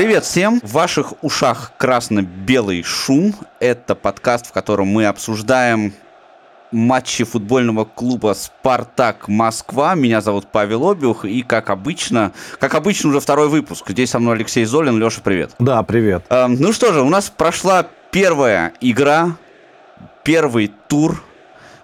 Привет всем! В ваших ушах красно-белый шум. Это подкаст, в котором мы обсуждаем матчи футбольного клуба «Спартак Москва». Меня зовут Павел Обиух, и, как обычно, как обычно, уже второй выпуск. Здесь со мной Алексей Золин. Леша, привет. Да, привет. Э, ну что же, у нас прошла первая игра, первый тур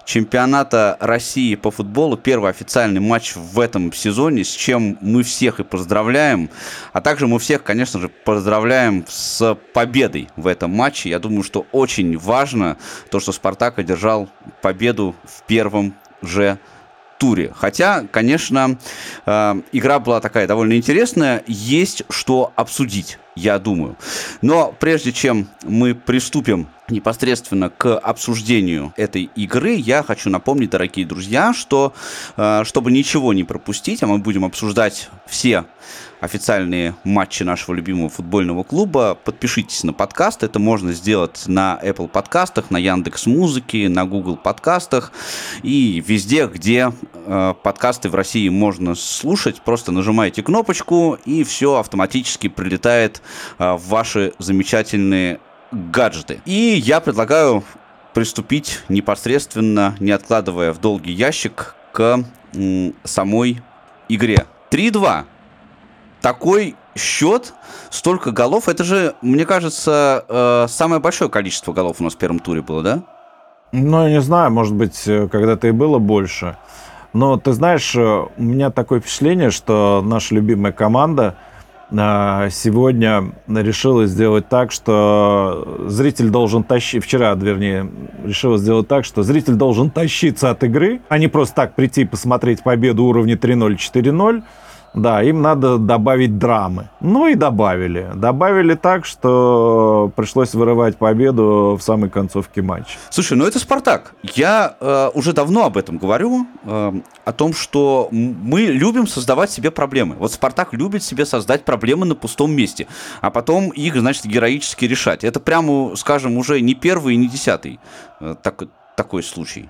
чемпионата России по футболу. Первый официальный матч в этом сезоне, с чем мы всех и поздравляем. А также мы всех, конечно же, поздравляем с победой в этом матче. Я думаю, что очень важно то, что «Спартак» одержал победу в первом же туре. Хотя, конечно, э, игра была такая довольно интересная. Есть что обсудить, я думаю. Но прежде чем мы приступим непосредственно к обсуждению этой игры, я хочу напомнить, дорогие друзья, что э, чтобы ничего не пропустить, а мы будем обсуждать все официальные матчи нашего любимого футбольного клуба, подпишитесь на подкаст. Это можно сделать на Apple подкастах, на Яндекс Музыке, на Google подкастах и везде, где э, подкасты в России можно слушать. Просто нажимаете кнопочку и все автоматически прилетает э, в ваши замечательные гаджеты. И я предлагаю приступить непосредственно, не откладывая в долгий ящик, к самой игре. 3-2. Такой счет, столько голов. Это же, мне кажется, э, самое большое количество голов у нас в первом туре было, да? Ну, я не знаю, может быть, э, когда-то и было больше. Но ты знаешь, э, у меня такое впечатление, что наша любимая команда сегодня решила сделать так, что зритель должен тащить, вчера, вернее, решила сделать так, что зритель должен тащиться от игры, а не просто так прийти посмотреть победу уровня 3-0, 4-0, да, им надо добавить драмы. Ну и добавили. Добавили так, что пришлось вырывать победу в самой концовке матча. Слушай, ну это Спартак. Я э, уже давно об этом говорю, э, о том, что мы любим создавать себе проблемы. Вот Спартак любит себе создать проблемы на пустом месте, а потом их, значит, героически решать. Это прямо, скажем, уже не первый и не десятый э, так, такой случай.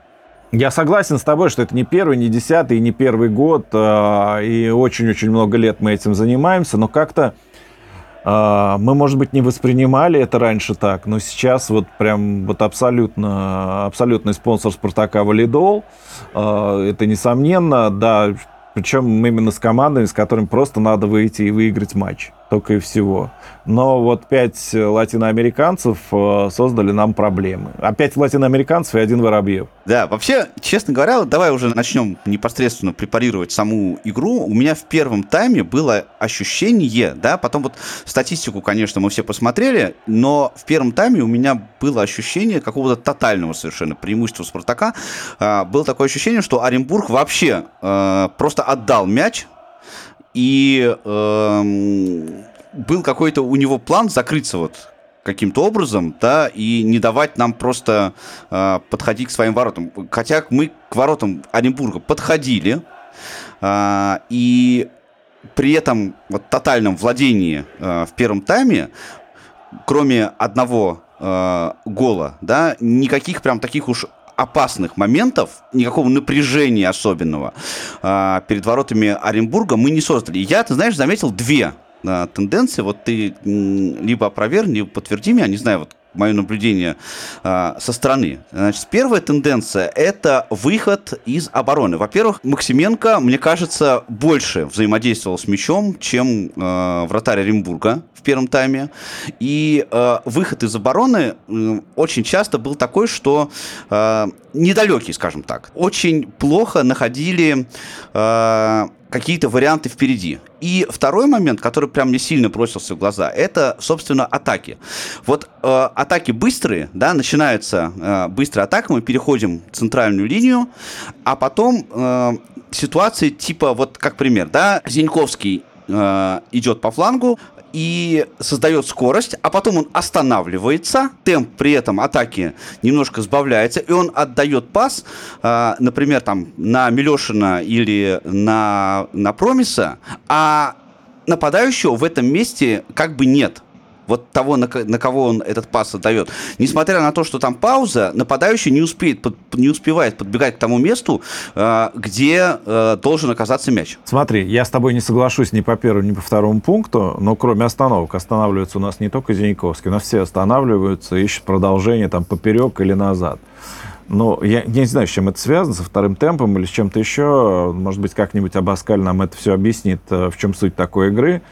Я согласен с тобой, что это не первый, не десятый, не первый год, а, и очень-очень много лет мы этим занимаемся, но как-то а, мы, может быть, не воспринимали это раньше так, но сейчас вот прям вот абсолютно, абсолютный спонсор Спартака Валидол, а, это несомненно, да, причем именно с командами, с которыми просто надо выйти и выиграть матч только и всего. Но вот пять латиноамериканцев э, создали нам проблемы. Опять латиноамериканцев и один Воробьев. Да, вообще, честно говоря, давай уже начнем непосредственно препарировать саму игру. У меня в первом тайме было ощущение, да, потом вот статистику, конечно, мы все посмотрели, но в первом тайме у меня было ощущение какого-то тотального совершенно преимущества Спартака. А, было такое ощущение, что Оренбург вообще э, просто отдал мяч и э, был какой-то у него план закрыться вот каким-то образом, да, и не давать нам просто э, подходить к своим воротам. Хотя мы к воротам Оренбурга подходили, э, и при этом вот тотальном владении э, в первом тайме, кроме одного э, гола, да, никаких прям таких уж опасных моментов, никакого напряжения особенного э, перед воротами Оренбурга мы не создали. Я, ты знаешь, заметил две э, тенденции. Вот ты либо опровергни, либо подтверди меня, не знаю, вот мое наблюдение э, со стороны. Значит, первая тенденция – это выход из обороны. Во-первых, Максименко, мне кажется, больше взаимодействовал с мячом, чем э, вратарь Оренбурга в первом тайме. И э, выход из обороны э, очень часто был такой, что э, недалекий, скажем так. Очень плохо находили э, какие-то варианты впереди. И второй момент, который прям мне сильно бросился в глаза, это, собственно, атаки. Вот э, атаки быстрые, да, начинаются э, быстрая атака, мы переходим в центральную линию, а потом э, ситуации типа, вот как пример, да, Зиньковский э, идет по флангу, и создает скорость, а потом он останавливается, темп при этом атаки немножко сбавляется, и он отдает пас, э, например, там на Милешина или на, на Промиса, а нападающего в этом месте как бы нет. Вот того, на, на кого он этот пас отдает. Несмотря на то, что там пауза, нападающий не, успеет, под, не успевает подбегать к тому месту, э, где э, должен оказаться мяч. Смотри, я с тобой не соглашусь ни по первому, ни по второму пункту, но кроме остановок, останавливаются у нас не только Зиньковский, нас все останавливаются, ищут продолжение там поперек или назад. Ну, я не знаю, с чем это связано, со вторым темпом или с чем-то еще. Может быть, как-нибудь Абаскаль нам это все объяснит, э, в чем суть такой игры.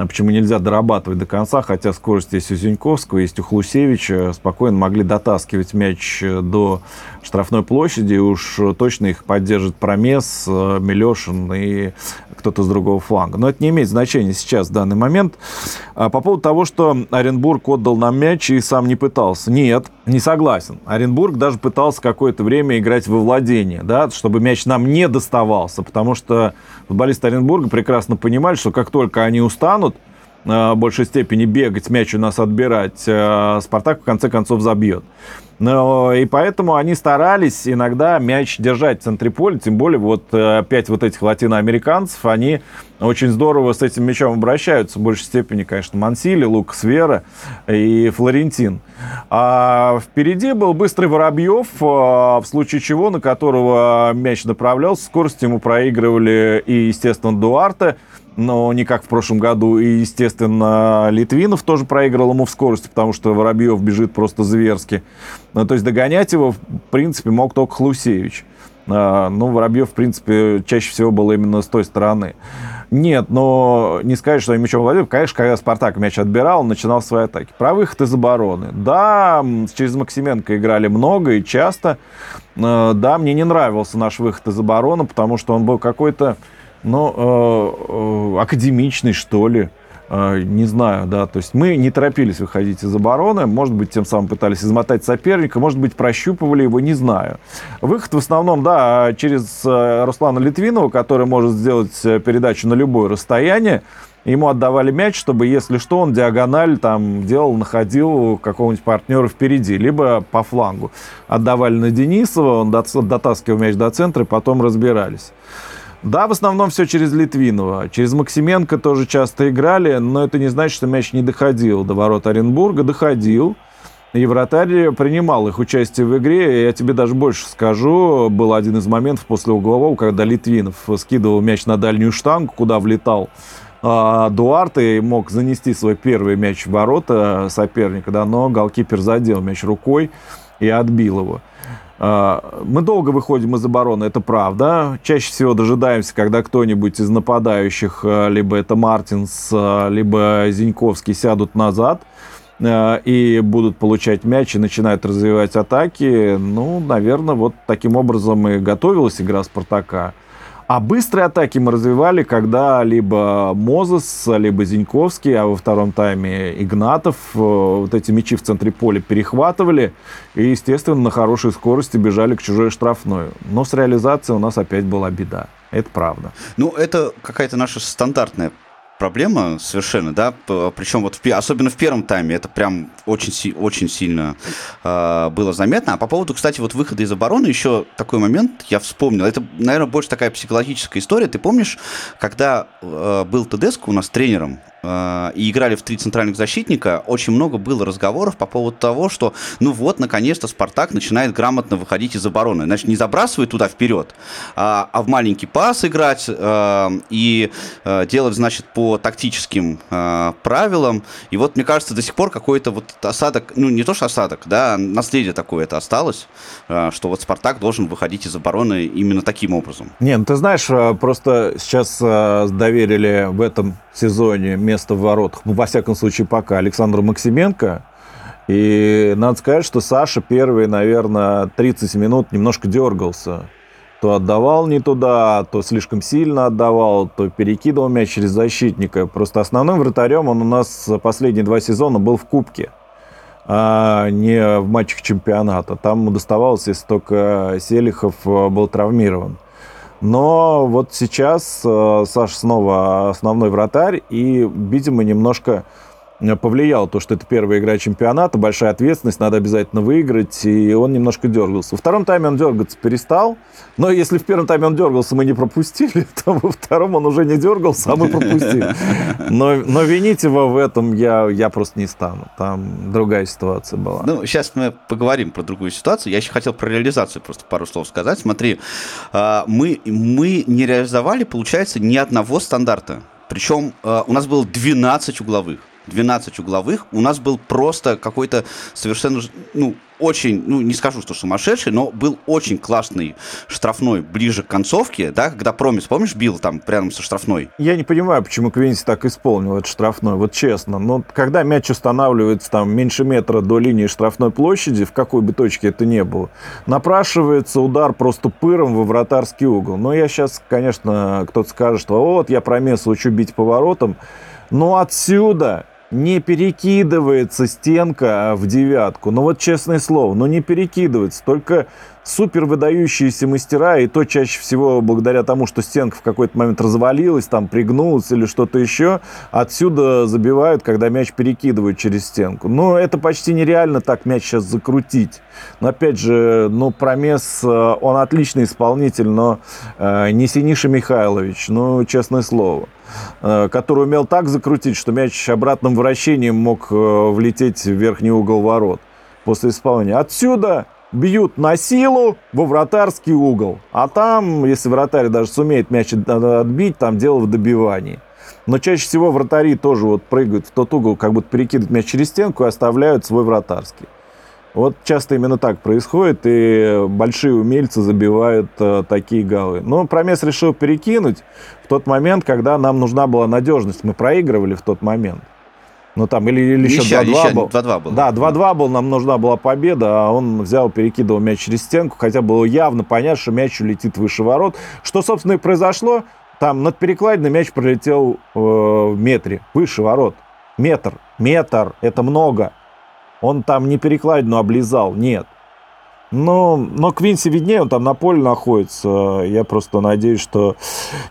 А почему нельзя дорабатывать до конца, хотя скорость есть у Зиньковского, есть у Хлусевича, спокойно могли дотаскивать мяч э, до штрафной площади, уж точно их поддержит Промес, э, Милешин и кто-то с другого фланга. Но это не имеет значения сейчас, в данный момент. А по поводу того, что Оренбург отдал нам мяч и сам не пытался. Нет, не согласен. Оренбург даже пытался какое-то время играть во владение, да, чтобы мяч нам не доставался, потому что футболисты Оренбурга прекрасно понимали, что как только они устанут, в большей степени бегать, мяч у нас отбирать, э, Спартак в конце концов забьет. Но, и поэтому они старались иногда мяч держать в центре поля, тем более вот э, пять вот этих латиноамериканцев, они очень здорово с этим мячом обращаются, в большей степени, конечно, Мансили, Лукас Вера и Флорентин. А впереди был быстрый Воробьев, э, в случае чего, на которого мяч направлялся, скорость ему проигрывали и, естественно, Дуарте, но не как в прошлом году. И, естественно, Литвинов тоже проиграл ему в скорости, потому что Воробьев бежит просто зверски. Ну, то есть догонять его, в принципе, мог только Хлусевич. А, ну, Воробьев, в принципе, чаще всего был именно с той стороны. Нет, но не сказать, что мячом владел. Конечно, когда Спартак мяч отбирал, он начинал свои атаки. Про выход из обороны. Да, через Максименко играли много и часто. А, да, мне не нравился наш выход из обороны, потому что он был какой-то ну, э, э, академичный, что ли. Э, не знаю, да, то есть мы не торопились выходить из обороны, может быть, тем самым пытались измотать соперника, может быть, прощупывали его, не знаю. Выход в основном, да, через Руслана Литвинова, который может сделать передачу на любое расстояние, Ему отдавали мяч, чтобы, если что, он диагональ там делал, находил какого-нибудь партнера впереди, либо по флангу. Отдавали на Денисова, он дотаскивал мяч до центра, и потом разбирались. Да, в основном все через Литвинова. Через Максименко тоже часто играли, но это не значит, что мяч не доходил до ворот Оренбурга. Доходил. И вратарь принимал их участие в игре. Я тебе даже больше скажу. Был один из моментов после углового, когда Литвинов скидывал мяч на дальнюю штангу, куда влетал а, Дуарте мог занести свой первый мяч в ворота соперника, да, но голкипер задел мяч рукой и отбил его. А, мы долго выходим из обороны, это правда. Чаще всего дожидаемся, когда кто-нибудь из нападающих, а, либо это Мартинс, а, либо Зиньковский, сядут назад и будут получать мяч и начинают развивать атаки. Ну, наверное, вот таким образом и готовилась игра Спартака. А быстрые атаки мы развивали, когда либо Мозес, либо Зиньковский, а во втором тайме Игнатов э, вот эти мячи в центре поля перехватывали и, естественно, на хорошей скорости бежали к чужой штрафной. Но с реализацией у нас опять была беда. Это правда. Ну, это какая-то наша стандартная проблема совершенно, да, причем вот в, особенно в первом тайме это прям очень, очень сильно э, было заметно. А по поводу, кстати, вот выхода из обороны еще такой момент я вспомнил. Это, наверное, больше такая психологическая история. Ты помнишь, когда э, был Тедеско у нас тренером, и играли в три центральных защитника, очень много было разговоров по поводу того, что ну вот, наконец-то Спартак начинает грамотно выходить из обороны. Значит, не забрасывать туда вперед, а, а в маленький пас играть э, и э, делать, значит, по тактическим правилам. И вот, мне кажется, до сих пор какой-то вот осадок, ну не то что осадок, да, наследие такое это осталось, что вот Спартак должен выходить из обороны именно таким образом. Не, ну ты знаешь, просто сейчас доверили в этом сезоне место в воротах, ну, во всяком случае, пока, Александр Максименко. И надо сказать, что Саша первые, наверное, 30 минут немножко дергался. То отдавал не туда, то слишком сильно отдавал, то перекидывал мяч через защитника. Просто основным вратарем он у нас последние два сезона был в Кубке, а не в матчах чемпионата. Там доставалось, если только Селихов был травмирован. Но вот сейчас э, Саша снова основной вратарь, и, видимо, немножко повлияло то, что это первая игра чемпионата, большая ответственность, надо обязательно выиграть, и он немножко дергался. Во втором тайме он дергаться перестал, но если в первом тайме он дергался, мы не пропустили, то во втором он уже не дергался, а мы пропустили. Но, но винить его в этом я, я просто не стану. Там другая ситуация была. Ну, сейчас мы поговорим про другую ситуацию. Я еще хотел про реализацию просто пару слов сказать. Смотри, а, мы, мы не реализовали, получается, ни одного стандарта. Причем а, у нас было 12 угловых. 12 угловых, у нас был просто какой-то совершенно, ну, очень, ну, не скажу, что сумасшедший, но был очень классный штрафной ближе к концовке, да, когда Промис, помнишь, бил там прямо со штрафной? Я не понимаю, почему Квинси так исполнил этот штрафной, вот честно. Но когда мяч устанавливается там меньше метра до линии штрафной площади, в какой бы точке это ни было, напрашивается удар просто пыром во вратарский угол. Но я сейчас, конечно, кто-то скажет, что вот, я промес учу бить поворотом, но отсюда не перекидывается стенка в девятку. Ну вот честное слово, ну не перекидывается. Только супер выдающиеся мастера, и то чаще всего благодаря тому, что стенка в какой-то момент развалилась, там пригнулась или что-то еще, отсюда забивают, когда мяч перекидывают через стенку. Но это почти нереально так мяч сейчас закрутить. Но опять же, ну, Промес, э, он отличный исполнитель, но э, не Синиша Михайлович, ну, честное слово который умел так закрутить, что мяч обратным вращением мог э, влететь в верхний угол ворот после исполнения. Отсюда бьют на силу во вратарский угол. А там, если вратарь даже сумеет мяч отбить, там дело в добивании. Но чаще всего вратари тоже вот прыгают в тот угол, как будто перекидывают мяч через стенку и оставляют свой вратарский. Вот часто именно так происходит, и большие умельцы забивают э, такие голы. Но Промес решил перекинуть в тот момент, когда нам нужна была надежность. Мы проигрывали в тот момент. Ну там, или, или еще 2-2 был. 2-2 был. Да, 2-2 был, нам нужна была победа, а он взял, перекидывал мяч через стенку, хотя было явно понятно, что мяч улетит выше ворот. Что, собственно, и произошло. Там над перекладиной мяч пролетел э, в метре, выше ворот. Метр, метр, это много. Он там не перекладину облизал, нет. Но, но Квинси виднее, он там на поле находится. Я просто надеюсь, что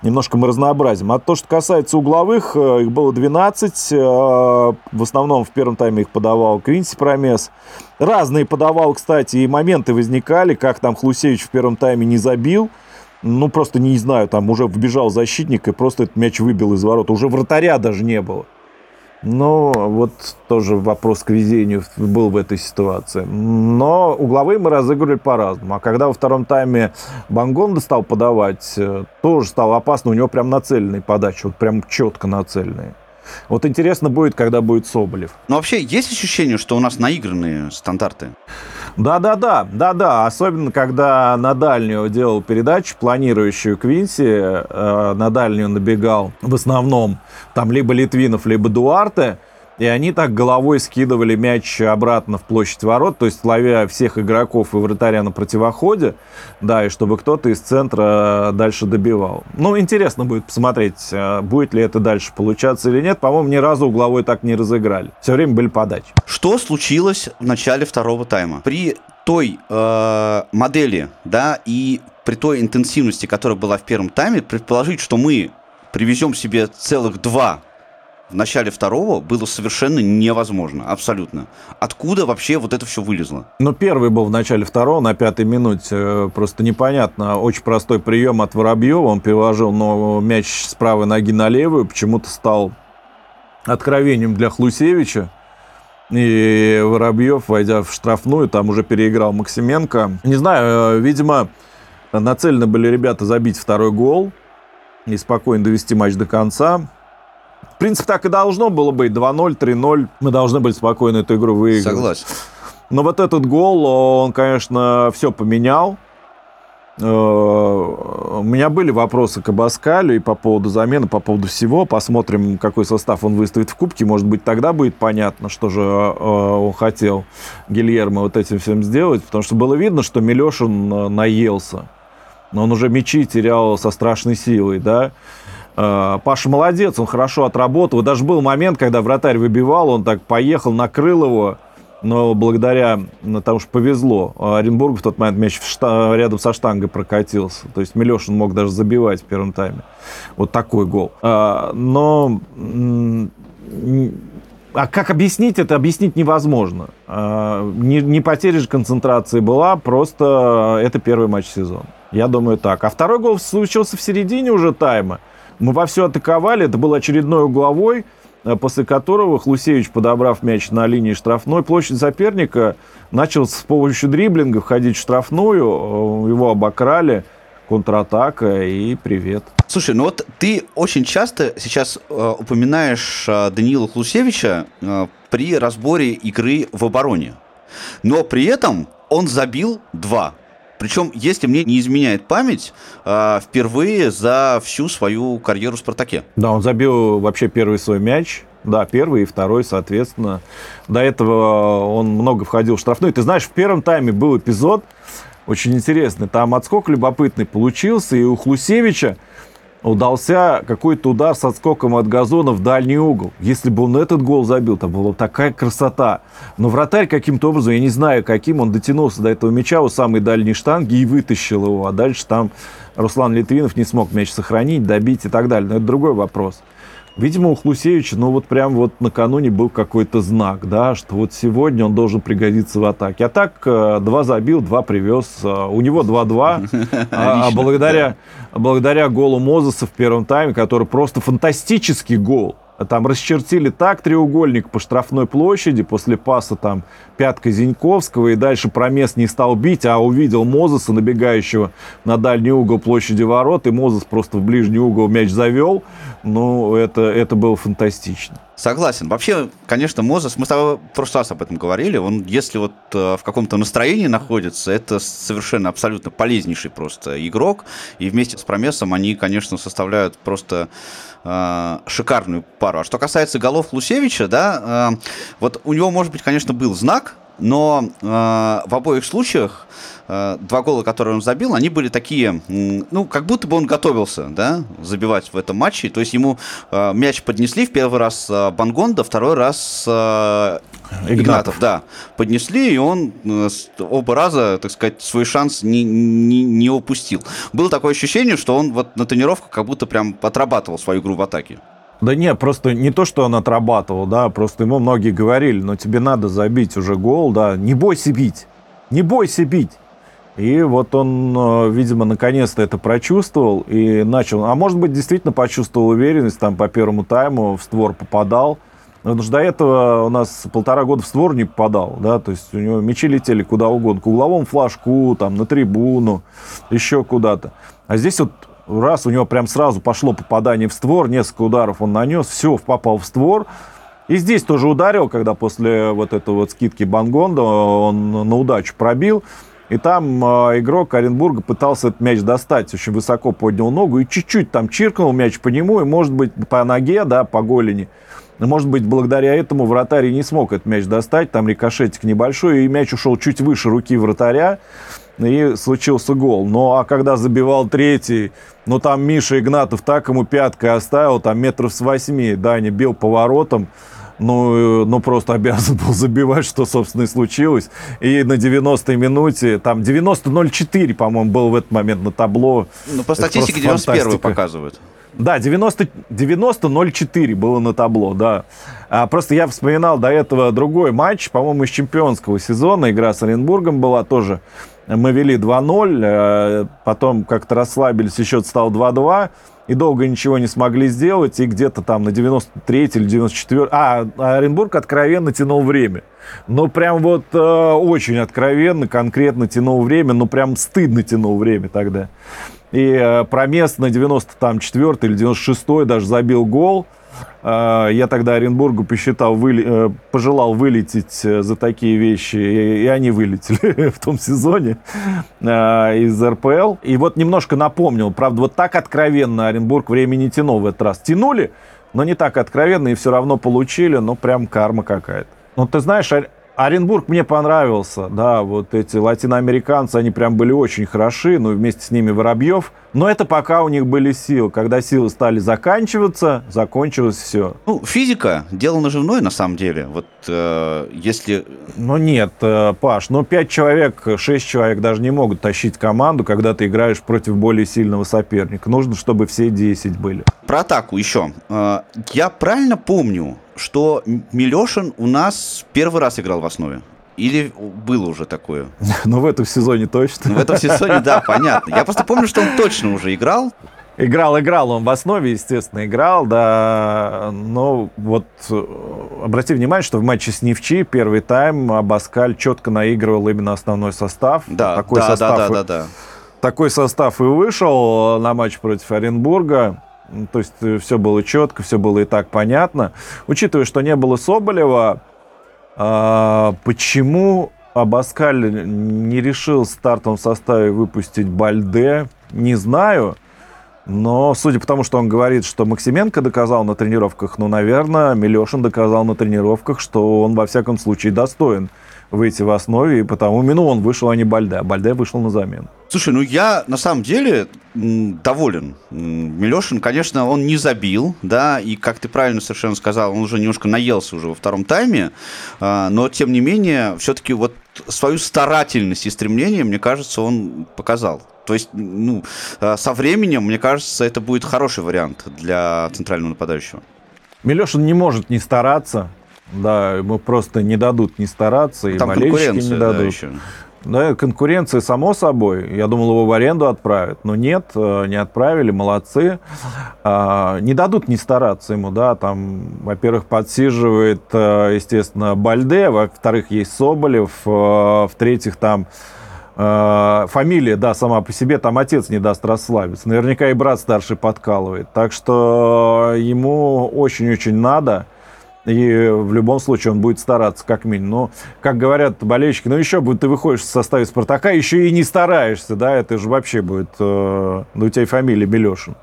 немножко мы разнообразим. А то, что касается угловых, э, их было 12. Э, в основном в первом тайме их подавал Квинси Промес. Разные подавал, кстати, и моменты возникали, как там Хлусевич в первом тайме не забил. Ну, просто не знаю, там уже вбежал защитник и просто этот мяч выбил из ворот. Уже вратаря даже не было. Ну, вот тоже вопрос к везению был в этой ситуации. Но угловые мы разыгрывали по-разному. А когда во втором тайме Бангонда стал подавать, э, тоже стало опасно. У него прям нацеленные подачи, вот прям четко нацеленные. Вот интересно будет, когда будет Соболев. Но вообще есть ощущение, что у нас наигранные стандарты? Да-да-да, да-да, особенно когда на дальнюю делал передачу, планирующую Квинси, э, на дальнюю набегал в основном там либо Литвинов, либо Дуарте, и они так головой скидывали мяч обратно в площадь ворот, то есть ловя всех игроков и вратаря на противоходе, да, и чтобы кто-то из центра дальше добивал. Ну, интересно будет посмотреть, э, будет ли это дальше получаться или нет. По-моему, ни разу угловой так не разыграли. Все время были подачи. Что случилось в начале второго тайма? При той э, модели, да, и при той интенсивности, которая была в первом тайме, предположить, что мы привезем себе целых два в начале второго было совершенно невозможно, абсолютно. Откуда вообще вот это все вылезло? Ну, первый был в начале второго, на пятой минуте. Э, просто непонятно. Очень простой прием от Воробьева. Он переложил но мяч с правой ноги на левую. Почему-то стал откровением для Хлусевича. И Воробьев, войдя в штрафную, там уже переиграл Максименко. Не знаю, э, видимо, нацелены были ребята забить второй гол и спокойно довести матч до конца. В принципе, так и должно было быть. 2-0, 3-0. Мы должны были спокойно эту игру выиграть. Согласен. Но вот этот гол, он, конечно, все поменял. Э, у меня были вопросы к Абаскалю и по поводу замены, по поводу всего. Посмотрим, какой состав он выставит в Кубке. Может быть, тогда будет понятно, что же э, он хотел Гильермо вот этим всем сделать. Потому что было видно, что Милешин э, наелся. Но он уже мячи терял со страшной силой, да. Э, Паша молодец, он хорошо отработал. Даже был момент, когда вратарь выбивал, он так поехал, накрыл его. Но благодаря ну, тому, что повезло, Оренбург в тот момент мяч в рядом со штангой прокатился. То есть Милешин мог даже забивать в первом тайме. Вот такой гол. Э, но а как объяснить это? Объяснить невозможно. А, не, не потеря же концентрации была, просто это первый матч сезона. Я думаю так. А второй гол случился в середине уже тайма. Мы во все атаковали, это был очередной угловой, э, после которого Хлусевич, подобрав мяч на линии штрафной площадь соперника, начал с помощью дриблинга входить в штрафную, э, его обокрали, контратака и привет. Слушай, ну вот ты очень часто сейчас э, упоминаешь э, Даниила Хлусевича э, при разборе игры в обороне. Но при этом он забил два. Причем, если мне не изменяет память, э, впервые за всю свою карьеру в «Спартаке». Да, он забил вообще первый свой мяч. Да, первый и второй, соответственно. До этого он много входил в штрафной. Ты знаешь, в первом тайме был эпизод очень интересный. Там отскок любопытный получился, и у Хлусевича удался какой-то удар с отскоком от газона в дальний угол. Если бы он этот гол забил, там была такая красота. Но вратарь каким-то образом, я не знаю каким, он дотянулся до этого мяча у самой дальней штанги и вытащил его. А дальше там Руслан Литвинов не смог мяч сохранить, добить и так далее. Но это другой вопрос. Видимо, у Хлусевича, ну вот прям вот накануне был какой-то знак, да, что вот сегодня он должен пригодиться в атаке. А так э, два забил, два привез. Э, у него 2-2. А, а благодаря, благодаря голу Мозеса в первом тайме, который просто фантастический гол, там расчертили так треугольник по штрафной площади после паса там пятка Зиньковского и дальше промес не стал бить, а увидел Мозеса, набегающего на дальний угол площади ворот, и Мозес просто в ближний угол мяч завел. Ну, это, это было фантастично. Согласен. Вообще, конечно, Мозес, мы с тобой в прошлый раз об этом говорили, он, если вот э, в каком-то настроении находится, это совершенно абсолютно полезнейший просто игрок, и вместе с Промесом они, конечно, составляют просто э, шикарную пару. А что касается голов Лусевича, да, э, вот у него, может быть, конечно, был знак, но э, в обоих случаях э, два гола, которые он забил, они были такие, ну, как будто бы он готовился, да, забивать в этом матче. То есть ему э, мяч поднесли в первый раз э, Бангонда, второй раз э, Игнатов. Игнатов, да, поднесли, и он э, оба раза, так сказать, свой шанс не, не, не упустил. Было такое ощущение, что он вот на тренировках как будто прям отрабатывал свою игру в атаке. Да нет, просто не то, что он отрабатывал, да, просто ему многие говорили, но тебе надо забить уже гол, да, не бойся бить, не бойся бить. И вот он, э, видимо, наконец-то это прочувствовал и начал, а может быть, действительно почувствовал уверенность, там по первому тайму в створ попадал, Потому что до этого у нас полтора года в створ не попадал, да, то есть у него мячи летели куда угодно, к угловому флажку, там, на трибуну, еще куда-то. А здесь вот раз у него прям сразу пошло попадание в створ, несколько ударов он нанес, все, попал в створ. И здесь тоже ударил, когда после вот этой вот скидки Бангонда он на удачу пробил. И там э, игрок Оренбурга пытался этот мяч достать, очень высоко поднял ногу и чуть-чуть там чиркнул мяч по нему, и, может быть, по ноге, да, по голени. Может быть, благодаря этому вратарь не смог этот мяч достать, там рикошетик небольшой, и мяч ушел чуть выше руки вратаря и случился гол. Ну, а когда забивал третий, ну, там Миша Игнатов так ему пяткой оставил, там метров с восьми, Даня бил поворотом, ну, ну, просто обязан был забивать, что, собственно, и случилось. И на 90-й минуте, там 90-04, по-моему, был в этот момент на табло. Ну, по статистике 91 показывают. Да, 90, 90-04 было на табло, да. А, просто я вспоминал до этого другой матч, по-моему, из чемпионского сезона. Игра с Оренбургом была тоже мы вели 2-0, э, потом как-то расслабились, и счет стал 2-2, и долго ничего не смогли сделать, и где-то там на 93 или 94... А, Оренбург откровенно тянул время. Ну, прям вот э, очень откровенно, конкретно тянул время, ну, прям стыдно тянул время тогда. И э, Промес на 94 или 96 даже забил гол. А, я тогда Оренбургу посчитал, выли, э, пожелал вылететь э, за такие вещи, и они вылетели в том сезоне из РПЛ. И вот немножко напомнил, правда, вот так откровенно Оренбург время не тянул в этот раз. Тянули, но не так откровенно, и все равно получили, ну прям карма какая-то. Ну, ты знаешь, Оренбург мне понравился, да, вот эти латиноамериканцы, они прям были очень хороши, ну, вместе с ними Воробьев. Но это пока у них были силы. Когда силы стали заканчиваться, закончилось все. Ну, физика – дело наживное, на самом деле. Вот э, если... Ну, нет, э, Паш, ну, пять человек, шесть человек даже не могут тащить команду, когда ты играешь против более сильного соперника. Нужно, чтобы все 10 были. Про атаку еще. Э, я правильно помню, что Милешин у нас первый раз играл в основе. Или было уже такое? Ну, в этом сезоне точно. Ну, в этом сезоне, да, понятно. Я просто помню, что он точно уже играл. Играл, играл, он в основе, естественно, играл, да. Но вот э, обрати внимание, что в матче с Невчи первый тайм Абаскаль четко наигрывал именно основной состав. Да, такой да, состав да, да, да, да. Такой состав и вышел на матч против Оренбурга. То есть э, все было четко, все было и так понятно. Учитывая, что не было Соболева, а, почему Абаскаль не решил в стартовом составе выпустить Бальде, не знаю. Но судя по тому, что он говорит, что Максименко доказал на тренировках, ну, наверное, Милешин доказал на тренировках, что он во всяком случае достоин выйти в основе, и потому именно он вышел, а не Бальде. А Бальде вышел на замену. Слушай, ну я на самом деле доволен. Милешин, конечно, он не забил, да, и, как ты правильно совершенно сказал, он уже немножко наелся уже во втором тайме, а, но, тем не менее, все-таки вот свою старательность и стремление, мне кажется, он показал. То есть, ну, а, со временем, мне кажется, это будет хороший вариант для центрального нападающего. Милешин не может не стараться, да, ему просто не дадут не стараться, и Там болельщики не дадут. Да, еще. Да, конкуренция, само собой. Я думал, его в аренду отправят. Но нет, э, не отправили, молодцы. А, не дадут не стараться ему, да. Там, во-первых, подсиживает, э, естественно, Бальде, во-вторых, есть Соболев, э, в-третьих, там фамилия, да, сама по себе, там отец не даст расслабиться. Наверняка и брат старший подкалывает. Так что ему очень-очень надо – и в любом случае он будет стараться, как минимум. Но, как говорят болельщики, ну еще будет, ты выходишь в составе Спартака, еще и не стараешься, да, это же вообще будет, э, ну у тебя и фамилия Белешин.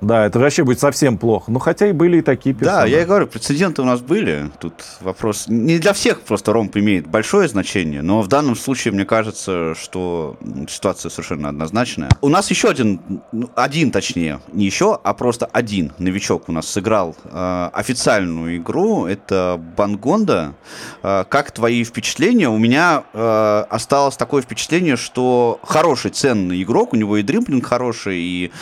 Да, это вообще будет совсем плохо. Ну, хотя и были и такие персонажи. Да, я и говорю, прецеденты у нас были. Тут вопрос... Не для всех просто ромп имеет большое значение, но в данном случае, мне кажется, что ситуация совершенно однозначная. У нас еще один, ну, один точнее, не еще, а просто один новичок у нас сыграл э, официальную игру. Это Бангонда. Э, как твои впечатления? У меня э, осталось такое впечатление, что хороший, ценный игрок. У него и дриблинг хороший, и,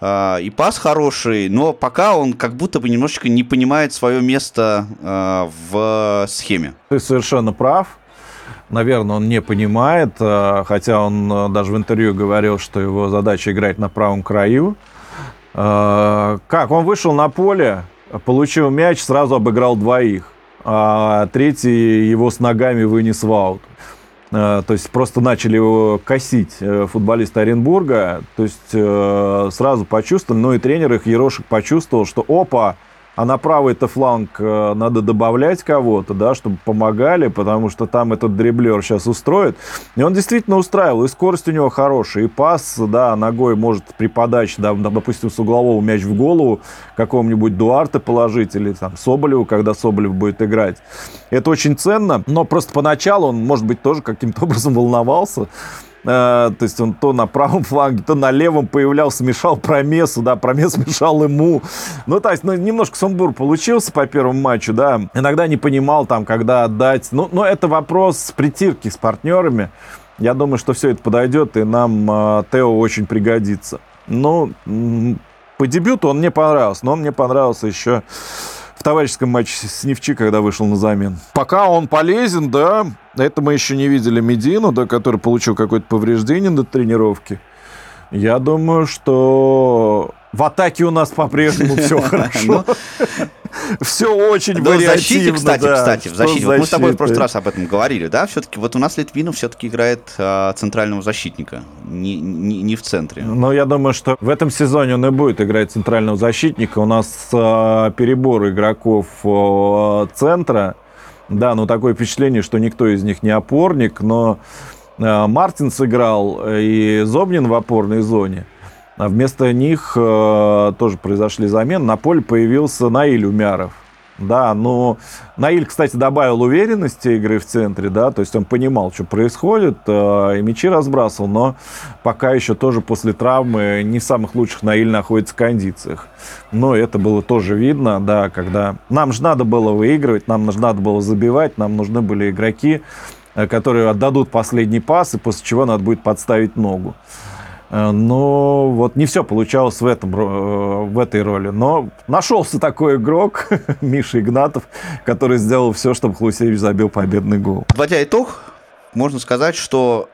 э, и пас хороший, но пока он как будто бы немножечко не понимает свое место в схеме. Ты совершенно прав. Наверное, он не понимает, хотя он даже в интервью говорил, что его задача играть на правом краю. Как? Он вышел на поле, получил мяч, сразу обыграл двоих, а третий его с ногами вынес в аут. Э, то есть просто начали его косить э, футболисты Оренбурга. То есть э, сразу почувствовали, ну и тренер их Ерошек почувствовал, что опа, а на правый-то фланг э, надо добавлять кого-то, да, чтобы помогали, потому что там этот дриблер сейчас устроит. И он действительно устраивал, и скорость у него хорошая, и пас, да, ногой может при подаче, да, допустим, с углового мяч в голову какому-нибудь Дуарте положить, или там Соболеву, когда Соболев будет играть. Это очень ценно, но просто поначалу он, может быть, тоже каким-то образом волновался, то есть он то на правом фланге, то на левом появлялся, мешал Промесу, да, Промес мешал ему. Ну, то есть, ну, немножко сумбур получился по первому матчу, да. Иногда не понимал там, когда отдать. Ну, но это вопрос притирки с партнерами. Я думаю, что все это подойдет, и нам э, Тео очень пригодится. Ну, по дебюту он мне понравился, но он мне понравился еще в товарищеском матче с Невчи, когда вышел на замену. Пока он полезен, да, это мы еще не видели Медину, да, который получил какое-то повреждение на тренировке. Я думаю, что в атаке у нас по-прежнему все хорошо. Все очень да, вариативно. В защите, кстати, да. кстати, в защите. Вот мы с тобой в прошлый раз об этом говорили, да? Все-таки вот у нас Литвинов все-таки играет а, центрального защитника, не, не, не в центре. Ну, я думаю, что в этом сезоне он и будет играть центрального защитника. У нас а, перебор игроков а, центра. Да, ну такое впечатление, что никто из них не опорник, но а, Мартин сыграл и Зобнин в опорной зоне. А вместо них э, тоже произошли замены. На поле появился Наиль Умяров. Да, но Наиль, кстати, добавил уверенности игры в центре, да, то есть он понимал, что происходит, э, и мячи разбрасывал, но пока еще тоже после травмы не в самых лучших Наиль находится в кондициях. Но это было тоже видно, да, когда нам же надо было выигрывать, нам же надо было забивать, нам нужны были игроки, э, которые отдадут последний пас, и после чего надо будет подставить ногу. Э, но вот не все получалось в, этом, э, в этой роли. Но нашелся такой игрок, Миша Игнатов, который сделал все, чтобы Хлусевич забил победный гол. Вводя итог, можно сказать, что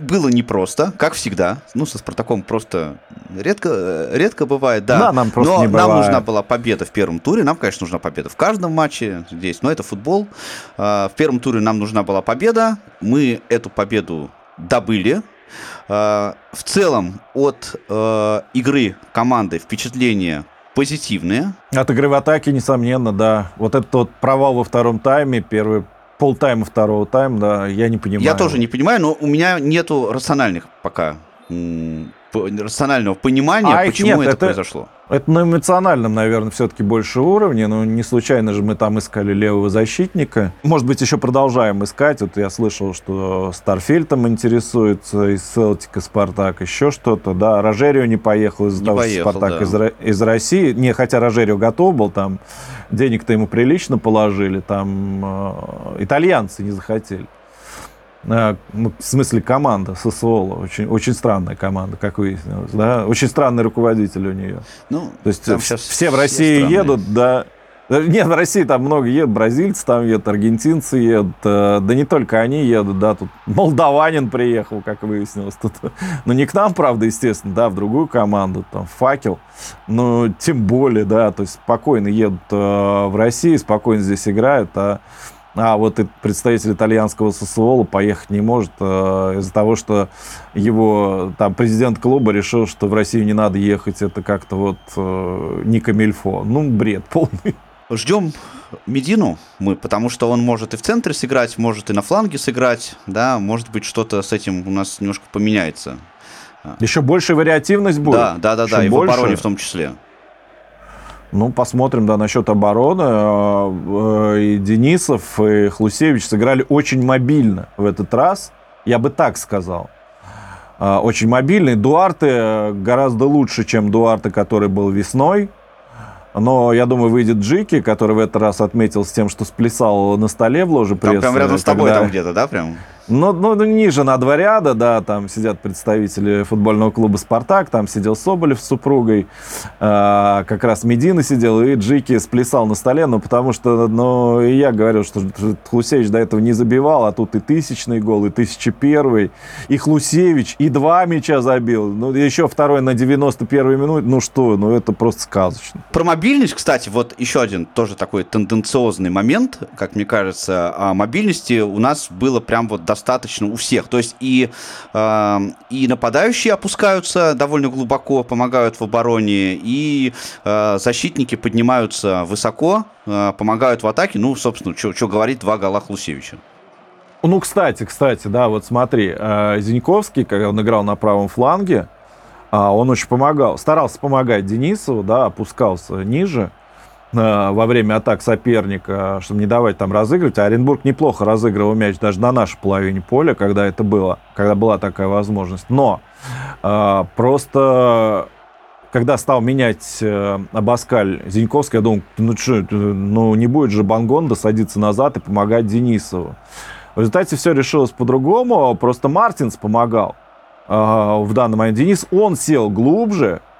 было непросто, как всегда. Ну, со Спартаком просто редко, редко бывает, да. Да, нам просто но не нам бывает. нужна была победа в первом туре. Нам, конечно, нужна победа в каждом матче здесь, но это футбол. В первом туре нам нужна была победа. Мы эту победу добыли. А, В целом от э, игры команды впечатления позитивные. От игры в атаке, несомненно, да. Вот этот вот провал во втором тайме, первый полтайма второго тайма, да, я не понимаю. Я тоже не понимаю, но у меня нету рациональных пока рационального понимания, А почему нет, это, это- произошло. Это на эмоциональном, наверное, все-таки больше уровне. Но не случайно же мы там искали левого защитника. Может быть, еще продолжаем искать. Вот я слышал, что Старфельд там интересуется из Селтика, Спартак, еще что-то. Да, Рожерио не поехал из-за того, поехал, что Спартак да. из, из России. Не, хотя Рожерио готов был, там денег-то ему прилично положили, там э, итальянцы не захотели. А, ну, в смысле команда Сосуола, очень, очень странная команда, как выяснилось, да, очень странный руководитель у нее. Ну, То есть все в России странные. едут, да. Нет, в России там много едут, бразильцы там едут, аргентинцы едут, э, да не только они едут, да, тут молдаванин приехал, как выяснилось, тут, ну не к нам, правда, естественно, да, в другую команду, там, факел, но тем более, да, то есть спокойно едут э, в Россию, спокойно здесь играют, а, а вот и представитель итальянского Сосуола поехать не может э, из-за того, что его там президент клуба решил, что в Россию не надо ехать, это как-то вот э, не камильфо. Ну, бред полный. Ждем Медину мы, потому что он может и в центре сыграть, может и на фланге сыграть, да, может быть что-то с этим у нас немножко поменяется. Еще большая вариативность будет. Да, да, да, Еще да, и в больше. обороне в том числе. Ну, посмотрим, да, насчет обороны. Э, э, И Денисов, и Хлусевич сыграли очень мобильно в этот раз. Я бы так сказал. Э, Очень мобильный. Дуарте э, гораздо лучше, чем Дуарте, который был весной. Но, я думаю, выйдет Джики, который в этот раз отметился тем, что сплясал на столе в ложе Там пресса. прям рядом с тобой когда- там где-то, да, прям? Ну, ну, ну, ниже на два ряда, да, там сидят представители футбольного клуба «Спартак», там сидел Соболев с супругой, а, как раз Медина сидел, и Джики сплясал на столе, ну, потому что, ну, и я говорил, что Хлусевич до этого не забивал, а тут и тысячный гол, и тысяча первый, и Хлусевич, и два мяча забил, ну, еще второй на 91-й минуте, ну, что, ну, это просто сказочно. Про мобильность, кстати, вот еще один тоже такой тенденциозный момент, как мне кажется, о мобильности у нас было прям вот достаточно у всех. То есть и, э, и нападающие опускаются довольно глубоко, помогают в обороне, и э, защитники поднимаются высоко, э, помогают в атаке. Ну, собственно, что говорить, два гола Хлусевича. Ну, кстати, кстати, да, вот смотри, э, Зиньковский, когда он играл на правом фланге, а, он очень помогал, старался помогать Денисову, да, опускался ниже во время атак соперника, чтобы не давать там разыгрывать. А Оренбург неплохо разыгрывал мяч даже на нашей половине поля, когда это было, когда была такая возможность. Но э, просто когда стал менять э, Абаскаль Зиньковский, я думал, ну что, ну не будет же Бангонда садиться назад и помогать Денисову. В результате все решилось по-другому, просто Мартинс помогал э, в данный момент. Денис, он сел глубже, э,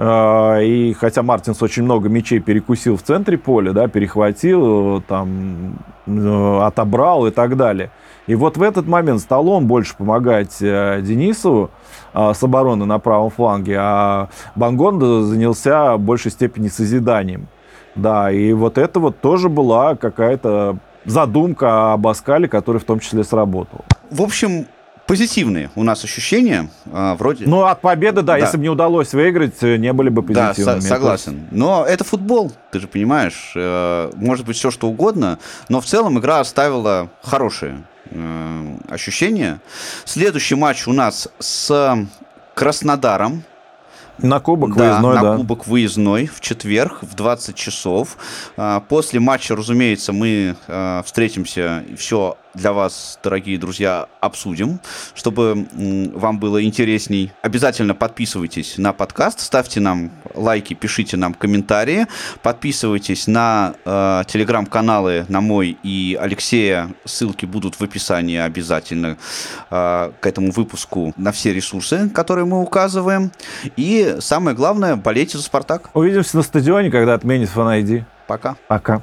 и хотя Мартинс очень много мячей перекусил в центре поля, да, перехватил, там, э, отобрал и так далее. И вот в этот момент стал он больше помогать э, Денисову э, с обороны на правом фланге, а Бангонда занялся в большей степени созиданием. Да, и вот это вот тоже была какая-то задумка об Аскале, который в том числе сработал. В общем, позитивные у нас ощущения. э, вроде... Ну, от победы, да, Да. если бы не удалось выиграть, э, не были бы Да, позитивными. со- согласен. Но это футбол, ты же понимаешь. Э, Может быть все что угодно, но в целом игра оставила хорошие э, ощущения. Следующий матч у нас с Краснодаром. На кубок Да, выездной, на да. кубок выездной в четверг в 20 часов. А, После матча, разумеется, мы а, встретимся и все для вас, дорогие друзья, обсудим, чтобы вам было интересней. Обязательно подписывайтесь на подкаст, ставьте нам лайки, пишите нам комментарии, подписывайтесь на э, телеграм-каналы на мой и Алексея. Ссылки будут в описании обязательно э, к этому выпуску на все ресурсы, которые мы указываем. И самое главное, болейте за «Спартак». Увидимся на стадионе, когда отменит фан -айди. Пока. Пока.